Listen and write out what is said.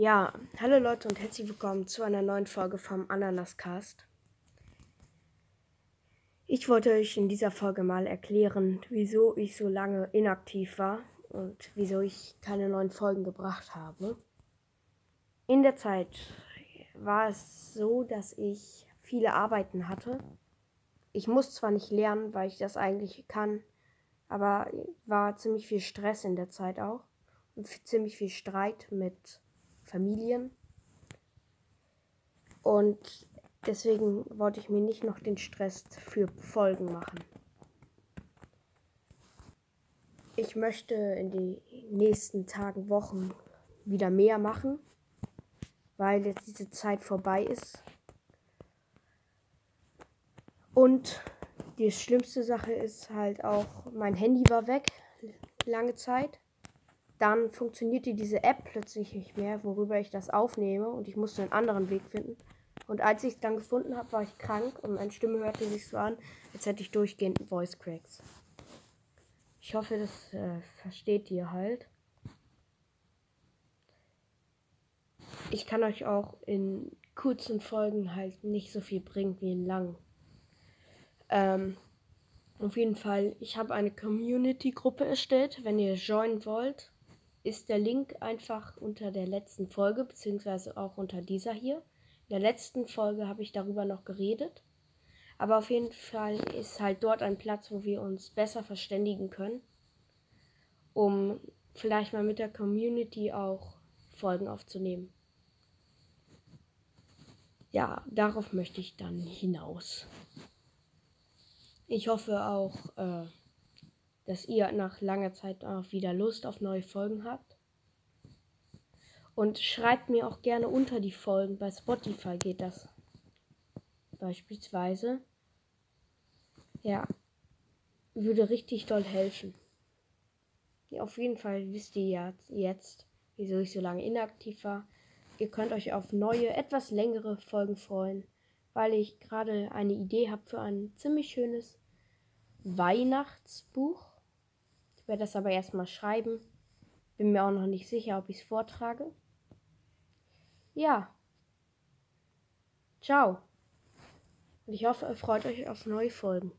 Ja, hallo Leute und herzlich willkommen zu einer neuen Folge vom Ananascast. Ich wollte euch in dieser Folge mal erklären, wieso ich so lange inaktiv war und wieso ich keine neuen Folgen gebracht habe. In der Zeit war es so, dass ich viele Arbeiten hatte. Ich muss zwar nicht lernen, weil ich das eigentlich kann, aber war ziemlich viel Stress in der Zeit auch und ziemlich viel Streit mit Familien. Und deswegen wollte ich mir nicht noch den Stress für Folgen machen. Ich möchte in den nächsten Tagen, Wochen wieder mehr machen, weil jetzt diese Zeit vorbei ist. Und die schlimmste Sache ist halt auch, mein Handy war weg lange Zeit dann funktionierte diese App plötzlich nicht mehr, worüber ich das aufnehme und ich musste einen anderen Weg finden. Und als ich es dann gefunden habe, war ich krank und meine Stimme hörte sich so an, als hätte ich durchgehend Voice Cracks. Ich hoffe, das äh, versteht ihr halt. Ich kann euch auch in kurzen Folgen halt nicht so viel bringen wie in langen. Ähm, auf jeden Fall, ich habe eine Community-Gruppe erstellt. Wenn ihr joinen wollt, ist der Link einfach unter der letzten Folge, beziehungsweise auch unter dieser hier. In der letzten Folge habe ich darüber noch geredet. Aber auf jeden Fall ist halt dort ein Platz, wo wir uns besser verständigen können, um vielleicht mal mit der Community auch Folgen aufzunehmen. Ja, darauf möchte ich dann hinaus. Ich hoffe auch, äh, dass ihr nach langer Zeit auch wieder Lust auf neue Folgen habt. Und schreibt mir auch gerne unter die Folgen. Bei Spotify geht das. Beispielsweise. Ja. Würde richtig doll helfen. Ja, auf jeden Fall wisst ihr ja jetzt, wieso ich so lange inaktiv war. Ihr könnt euch auf neue, etwas längere Folgen freuen, weil ich gerade eine Idee habe für ein ziemlich schönes Weihnachtsbuch werde das aber erstmal schreiben. Bin mir auch noch nicht sicher, ob ich es vortrage. Ja. Ciao. Und ich hoffe, ihr freut euch auf neue Folgen.